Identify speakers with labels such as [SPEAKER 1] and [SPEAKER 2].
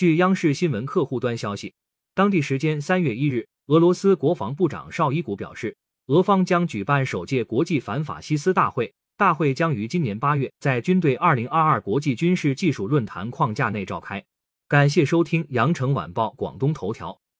[SPEAKER 1] 据央视新闻客户端消息当地时间三月一日俄罗斯国防部长绍伊古表示俄方将举办首届国际反法西斯大会大会将于今年八月在军队二零二二国际军事技术论坛框架内召开。感谢收听羊城晚报广东头条。